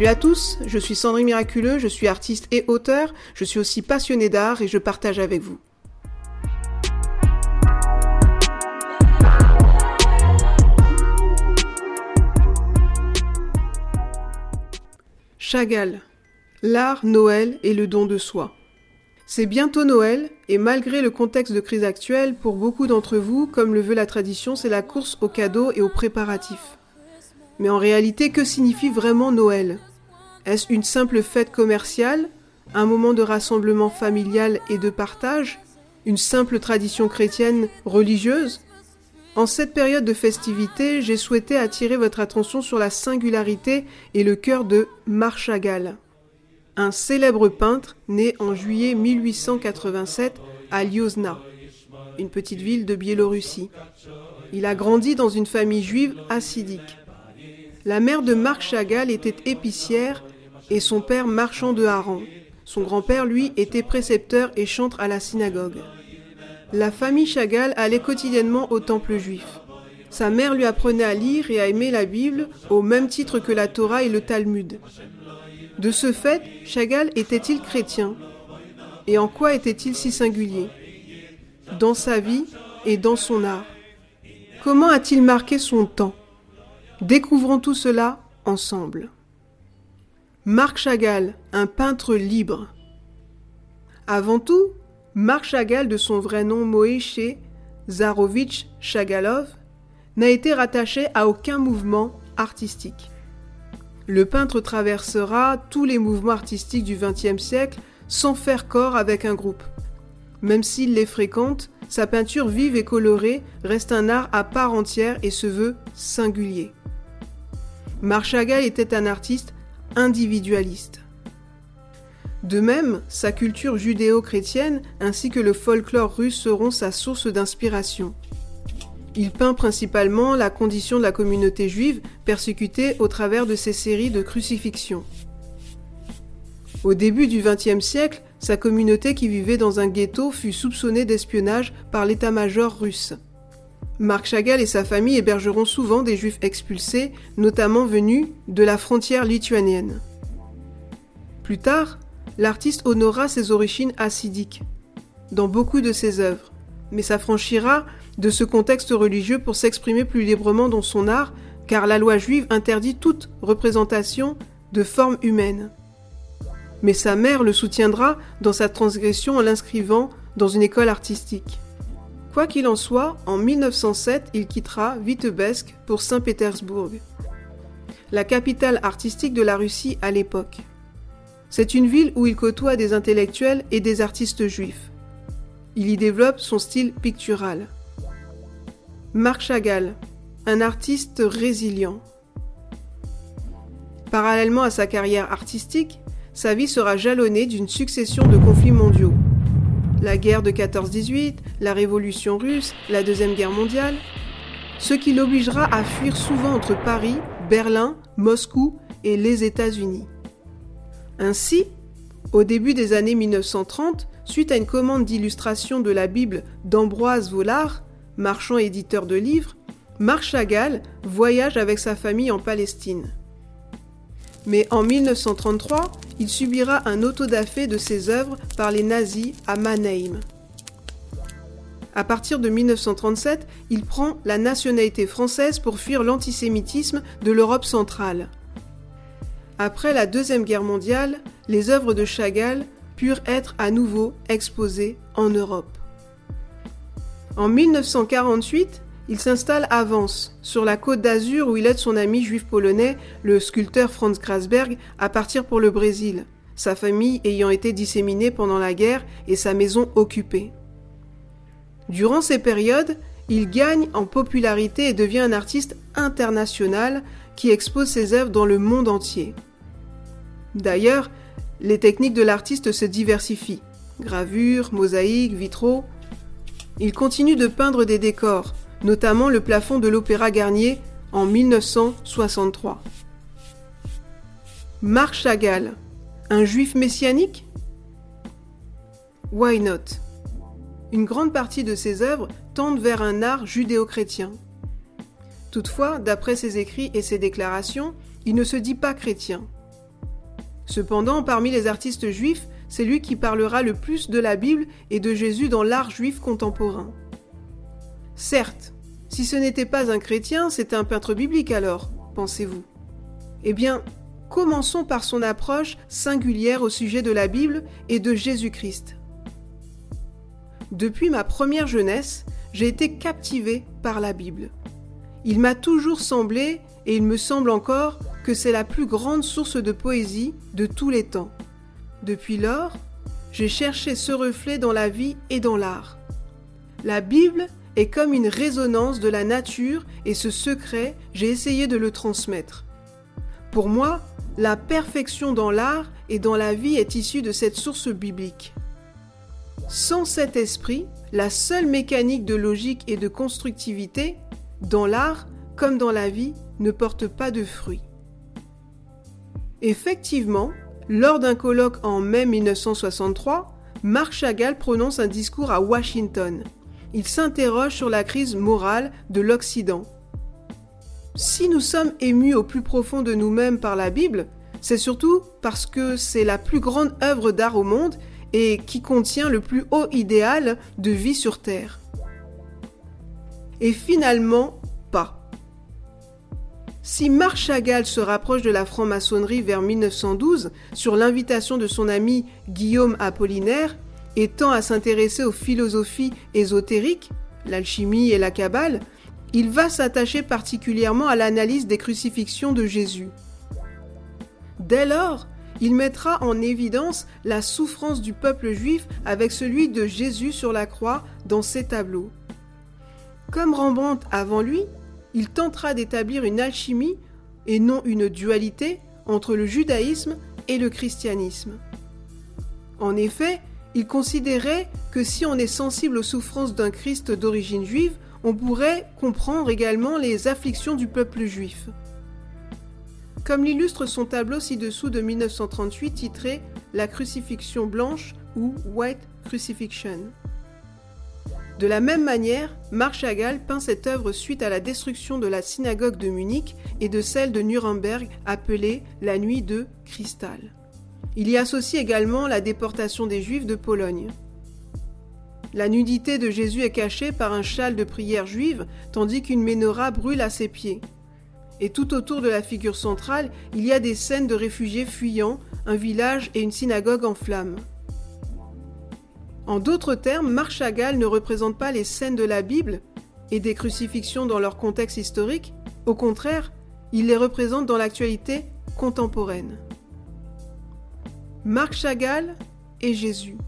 Salut à tous, je suis Sandrine Miraculeux, je suis artiste et auteur, je suis aussi passionné d'art et je partage avec vous. Chagall. L'art, Noël et le don de soi. C'est bientôt Noël, et malgré le contexte de crise actuelle, pour beaucoup d'entre vous, comme le veut la tradition, c'est la course aux cadeaux et aux préparatifs. Mais en réalité, que signifie vraiment Noël? Est-ce une simple fête commerciale Un moment de rassemblement familial et de partage Une simple tradition chrétienne religieuse? En cette période de festivité, j'ai souhaité attirer votre attention sur la singularité et le cœur de Marc Chagall, un célèbre peintre né en juillet 1887 à Liozna, une petite ville de Biélorussie. Il a grandi dans une famille juive assidique. La mère de Marc Chagall était épicière et son père marchand de harengs. Son grand-père, lui, était précepteur et chantre à la synagogue. La famille Chagall allait quotidiennement au temple juif. Sa mère lui apprenait à lire et à aimer la Bible au même titre que la Torah et le Talmud. De ce fait, Chagall était-il chrétien? Et en quoi était-il si singulier? Dans sa vie et dans son art. Comment a-t-il marqué son temps? Découvrons tout cela ensemble. Marc Chagall, un peintre libre. Avant tout, Marc Chagall, de son vrai nom Moïse Zarovitch Chagalov, n'a été rattaché à aucun mouvement artistique. Le peintre traversera tous les mouvements artistiques du XXe siècle sans faire corps avec un groupe. Même s'il les fréquente, sa peinture vive et colorée reste un art à part entière et se veut singulier. Marc Chagall était un artiste individualiste. De même, sa culture judéo-chrétienne ainsi que le folklore russe seront sa source d'inspiration. Il peint principalement la condition de la communauté juive persécutée au travers de ses séries de crucifixions. Au début du XXe siècle, sa communauté qui vivait dans un ghetto fut soupçonnée d'espionnage par l'état-major russe. Marc Chagall et sa famille hébergeront souvent des juifs expulsés, notamment venus de la frontière lituanienne. Plus tard, l'artiste honora ses origines hassidiques dans beaucoup de ses œuvres, mais s'affranchira de ce contexte religieux pour s'exprimer plus librement dans son art, car la loi juive interdit toute représentation de forme humaine. Mais sa mère le soutiendra dans sa transgression en l'inscrivant dans une école artistique. Quoi qu'il en soit, en 1907, il quittera Vitebsk pour Saint-Pétersbourg, la capitale artistique de la Russie à l'époque. C'est une ville où il côtoie des intellectuels et des artistes juifs. Il y développe son style pictural. Marc Chagall, un artiste résilient. Parallèlement à sa carrière artistique, sa vie sera jalonnée d'une succession de conflits mondiaux la guerre de 14-18, la révolution russe, la Deuxième Guerre mondiale, ce qui l'obligera à fuir souvent entre Paris, Berlin, Moscou et les États-Unis. Ainsi, au début des années 1930, suite à une commande d'illustration de la Bible d'Ambroise Vollard, marchand éditeur de livres, Marc Chagall voyage avec sa famille en Palestine. Mais en 1933, il subira un autodafé de ses œuvres par les nazis à Mannheim. À partir de 1937, il prend la nationalité française pour fuir l'antisémitisme de l'Europe centrale. Après la Deuxième Guerre mondiale, les œuvres de Chagall purent être à nouveau exposées en Europe. En 1948, il s'installe à Vence, sur la côte d'Azur où il aide son ami juif polonais, le sculpteur Franz Grasberg, à partir pour le Brésil, sa famille ayant été disséminée pendant la guerre et sa maison occupée. Durant ces périodes, il gagne en popularité et devient un artiste international qui expose ses œuvres dans le monde entier. D'ailleurs, les techniques de l'artiste se diversifient. Gravure, mosaïque, vitraux. Il continue de peindre des décors, notamment le plafond de l'Opéra Garnier en 1963. Marc Chagall, un juif messianique? Why not? Une grande partie de ses œuvres tendent vers un art judéo-chrétien. Toutefois, d'après ses écrits et ses déclarations, il ne se dit pas chrétien. Cependant, parmi les artistes juifs, c'est lui qui parlera le plus de la Bible et de Jésus dans l'art juif contemporain. Certes, si ce n'était pas un chrétien, c'était un peintre biblique alors, pensez-vous. Eh bien, commençons par son approche singulière au sujet de la Bible et de Jésus-Christ. Depuis ma première jeunesse, j'ai été captivé par la Bible. Il m'a toujours semblé, et il me semble encore, que c'est la plus grande source de poésie de tous les temps. Depuis lors, j'ai cherché ce reflet dans la vie et dans l'art. La Bible est comme une résonance de la nature et ce secret, j'ai essayé de le transmettre. Pour moi, la perfection dans l'art et dans la vie est issue de cette source biblique. Sans cet esprit, la seule mécanique de logique et de constructivité, dans l'art comme dans la vie, ne porte pas de fruits. Effectivement, lors d'un colloque en mai 1963, Marc Chagall prononce un discours à Washington. Il s'interroge sur la crise morale de l'Occident. Si nous sommes émus au plus profond de nous-mêmes par la Bible, c'est surtout parce que c'est la plus grande œuvre d'art au monde et qui contient le plus haut idéal de vie sur Terre. Et finalement, pas. Si Marc Chagall se rapproche de la franc-maçonnerie vers 1912 sur l'invitation de son ami Guillaume Apollinaire et tend à s'intéresser aux philosophies ésotériques, l'alchimie et la Kabbale, il va s'attacher particulièrement à l'analyse des crucifixions de Jésus. Dès lors, il mettra en évidence la souffrance du peuple juif avec celui de Jésus sur la croix dans ses tableaux. Comme Rembrandt avant lui, il tentera d'établir une alchimie et non une dualité entre le judaïsme et le christianisme. En effet, il considérait que si on est sensible aux souffrances d'un Christ d'origine juive, on pourrait comprendre également les afflictions du peuple juif. Comme l'illustre son tableau ci-dessous de 1938 titré La crucifixion blanche ou White Crucifixion. De la même manière, Marc Chagall peint cette œuvre suite à la destruction de la synagogue de Munich et de celle de Nuremberg appelée la Nuit de Cristal. Il y associe également la déportation des Juifs de Pologne. La nudité de Jésus est cachée par un châle de prière juive, tandis qu'une menorah brûle à ses pieds. Et tout autour de la figure centrale, il y a des scènes de réfugiés fuyant, un village et une synagogue en flammes. En d'autres termes, Marc Chagall ne représente pas les scènes de la Bible et des crucifixions dans leur contexte historique, au contraire, il les représente dans l'actualité contemporaine. Marc Chagall et Jésus.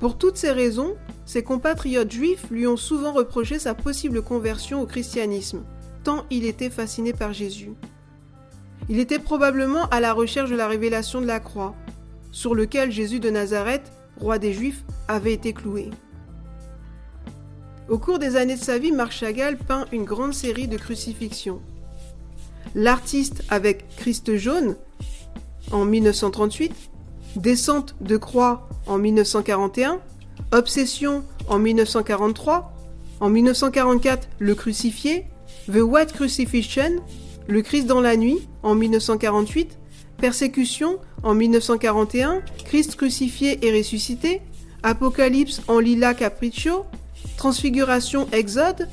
Pour toutes ces raisons, ses compatriotes juifs lui ont souvent reproché sa possible conversion au christianisme, tant il était fasciné par Jésus. Il était probablement à la recherche de la révélation de la croix, sur lequel Jésus de Nazareth roi des Juifs, avait été cloué. Au cours des années de sa vie, Marc Chagall peint une grande série de crucifixions. L'artiste avec Christ jaune en 1938, Descente de croix en 1941, Obsession en 1943, en 1944 Le crucifié, The White Crucifixion, Le Christ dans la nuit en 1948, Persécution en 1941, Christ crucifié et ressuscité, Apocalypse en Lila Capriccio, Transfiguration Exode,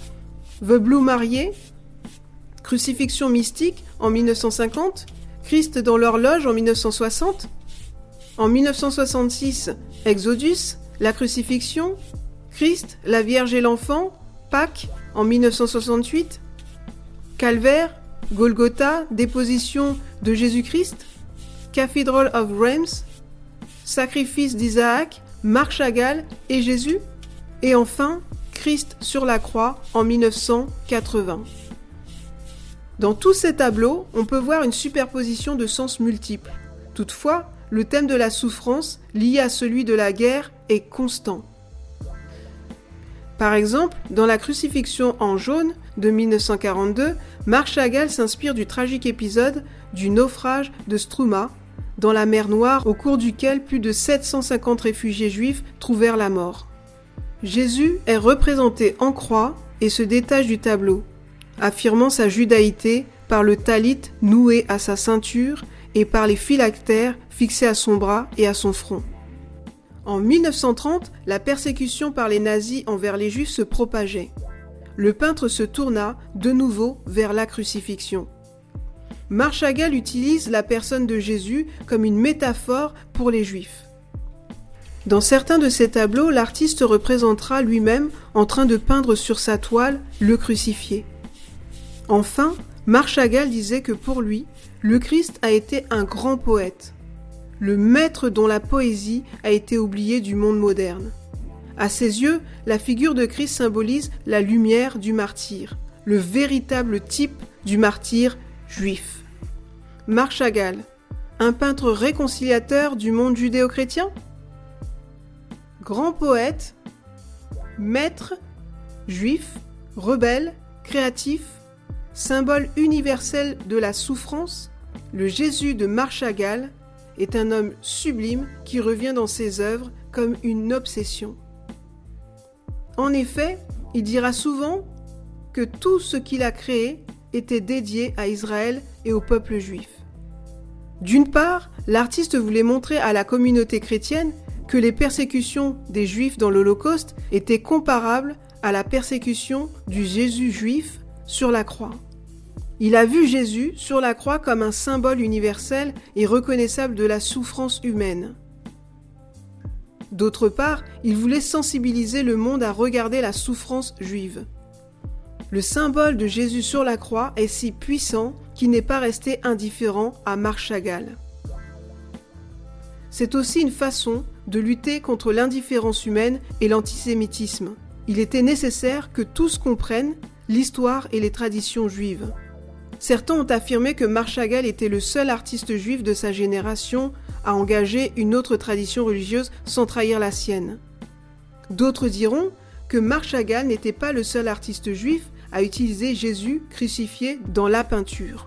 The Blue marié, Crucifixion mystique en 1950, Christ dans l'horloge en 1960, en 1966, Exodus, la crucifixion, Christ, la Vierge et l'enfant, Pâques en 1968, Calvaire, Golgotha, déposition de Jésus-Christ, Cathedral of Reims, Sacrifice d'Isaac, Marc Chagall et Jésus, et enfin Christ sur la croix en 1980. Dans tous ces tableaux, on peut voir une superposition de sens multiples. Toutefois, le thème de la souffrance, lié à celui de la guerre, est constant. Par exemple, dans la crucifixion en jaune de 1942, Marc Chagall s'inspire du tragique épisode du naufrage de Struma, dans la mer Noire au cours duquel plus de 750 réfugiés juifs trouvèrent la mort. Jésus est représenté en croix et se détache du tableau, affirmant sa judaïté par le talit noué à sa ceinture et par les phylactères fixés à son bras et à son front. En 1930, la persécution par les nazis envers les juifs se propageait. Le peintre se tourna de nouveau vers la crucifixion. Marchagall utilise la personne de Jésus comme une métaphore pour les juifs. Dans certains de ses tableaux, l'artiste représentera lui-même en train de peindre sur sa toile le crucifié. Enfin, Marchagall disait que pour lui, le Christ a été un grand poète, le maître dont la poésie a été oubliée du monde moderne. À ses yeux, la figure de Christ symbolise la lumière du martyr, le véritable type du martyr juif. Marc Chagall, un peintre réconciliateur du monde judéo-chrétien? Grand poète, maître, juif, rebelle, créatif, symbole universel de la souffrance, le Jésus de Marc Chagall est un homme sublime qui revient dans ses œuvres comme une obsession. En effet, il dira souvent que tout ce qu'il a créé était dédié à Israël et au peuple juif. D'une part, l'artiste voulait montrer à la communauté chrétienne que les persécutions des juifs dans l'Holocauste étaient comparables à la persécution du Jésus juif sur la croix. Il a vu Jésus sur la croix comme un symbole universel et reconnaissable de la souffrance humaine. D'autre part, il voulait sensibiliser le monde à regarder la souffrance juive. Le symbole de Jésus sur la croix est si puissant qu'il n'est pas resté indifférent à Marc Chagall. C'est aussi une façon de lutter contre l'indifférence humaine et l'antisémitisme. Il était nécessaire que tous comprennent l'histoire et les traditions juives. Certains ont affirmé que Marc Chagall était le seul artiste juif de sa génération à engager une autre tradition religieuse sans trahir la sienne. D'autres diront que Marc Chagall n'était pas le seul artiste juif à utiliser Jésus crucifié dans la peinture.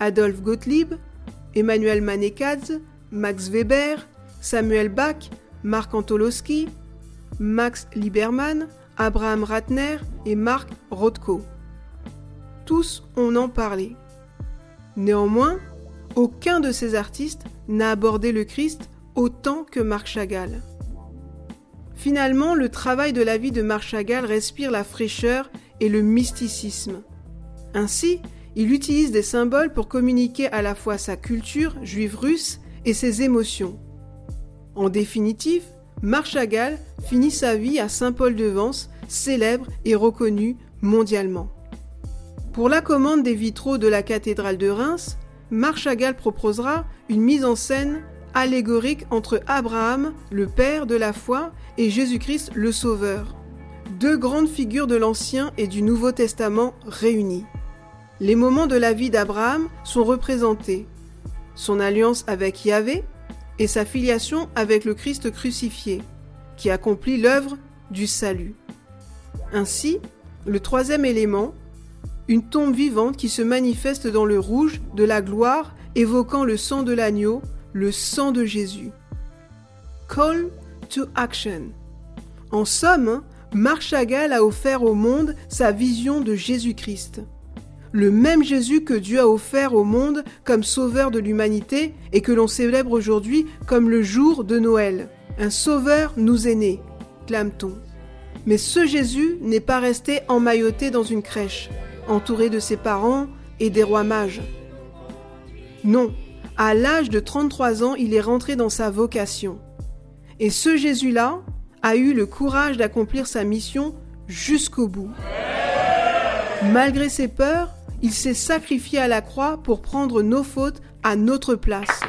Adolf Gottlieb, Emmanuel Manekadze, Max Weber, Samuel Bach, Marc Antolowski, Max Liebermann, Abraham Ratner et Marc Rothko. Tous on en parlé. Néanmoins, aucun de ces artistes n'a abordé le Christ autant que Marc Chagall. Finalement, le travail de la vie de Marc Chagall respire la fraîcheur et le mysticisme. Ainsi, il utilise des symboles pour communiquer à la fois sa culture juive russe et ses émotions. En définitive, Marc Chagall finit sa vie à Saint-Paul-de-Vence, célèbre et reconnu mondialement. Pour la commande des vitraux de la cathédrale de Reims, Marc Chagall proposera une mise en scène allégorique entre Abraham, le père de la foi, et Jésus-Christ, le Sauveur. Deux grandes figures de l'Ancien et du Nouveau Testament réunies. Les moments de la vie d'Abraham sont représentés. Son alliance avec Yahvé et sa filiation avec le Christ crucifié, qui accomplit l'œuvre du salut. Ainsi, le troisième élément, une tombe vivante qui se manifeste dans le rouge de la gloire, évoquant le sang de l'agneau, le sang de Jésus. Call to action. En somme, Marc Chagall a offert au monde sa vision de Jésus-Christ. Le même Jésus que Dieu a offert au monde comme sauveur de l'humanité et que l'on célèbre aujourd'hui comme le jour de Noël. Un sauveur nous est né, clame-t-on. Mais ce Jésus n'est pas resté emmailloté dans une crèche, entouré de ses parents et des rois mages. Non, à l'âge de 33 ans, il est rentré dans sa vocation. Et ce Jésus-là, a eu le courage d'accomplir sa mission jusqu'au bout. Malgré ses peurs, il s'est sacrifié à la croix pour prendre nos fautes à notre place.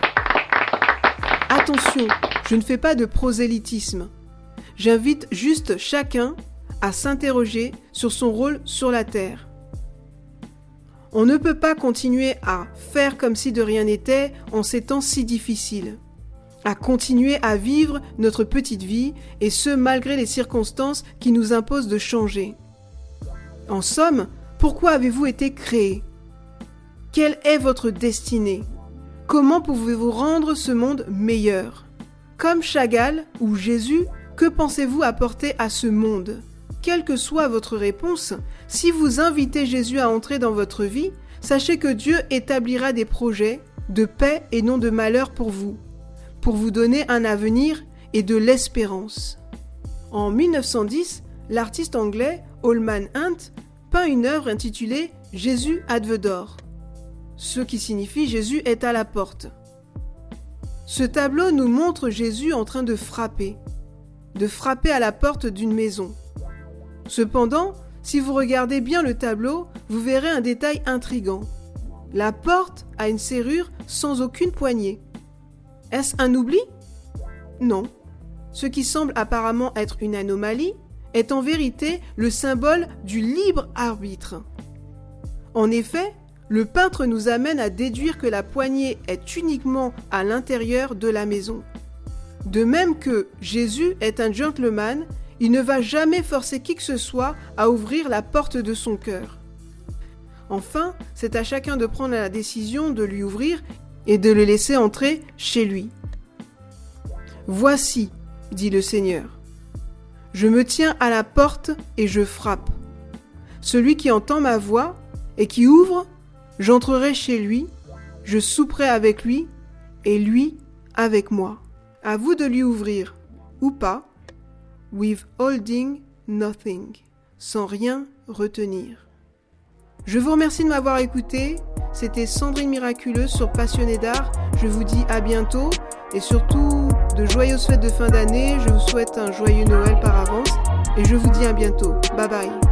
Attention, je ne fais pas de prosélytisme. J'invite juste chacun à s'interroger sur son rôle sur la terre. On ne peut pas continuer à faire comme si de rien n'était en ces temps si difficiles à continuer à vivre notre petite vie, et ce malgré les circonstances qui nous imposent de changer. En somme, pourquoi avez-vous été créé? Quelle est votre destinée? Comment pouvez-vous rendre ce monde meilleur? Comme Chagall ou Jésus, que pensez-vous apporter à ce monde? Quelle que soit votre réponse, si vous invitez Jésus à entrer dans votre vie, sachez que Dieu établira des projets de paix et non de malheur pour vous, pour vous donner un avenir et de l'espérance. En 1910, l'artiste anglais Holman Hunt peint une œuvre intitulée Jésus advedor, ce qui signifie Jésus est à la porte. Ce tableau nous montre Jésus en train de frapper, de frapper à la porte d'une maison. Cependant, si vous regardez bien le tableau, vous verrez un détail intrigant. La porte a une serrure sans aucune poignée. Est-ce un oubli? Non. Ce qui semble apparemment être une anomalie est en vérité le symbole du libre arbitre. En effet, le peintre nous amène à déduire que la poignée est uniquement à l'intérieur de la maison. De même que Jésus est un gentleman, il ne va jamais forcer qui que ce soit à ouvrir la porte de son cœur. Enfin, c'est à chacun de prendre la décision de lui ouvrir et de le laisser entrer chez lui. Voici, dit le Seigneur, je me tiens à la porte et je frappe. Celui qui entend ma voix et qui ouvre, j'entrerai chez lui, je souperai avec lui et lui avec moi. À vous de lui ouvrir, ou pas, with holding nothing, sans rien retenir. Je vous remercie de m'avoir écouté. C'était Sandrine Miraculeuse sur Passionné d'art. Je vous dis à bientôt et surtout de joyeuses fêtes de fin d'année. Je vous souhaite un joyeux Noël par avance et je vous dis à bientôt. Bye bye.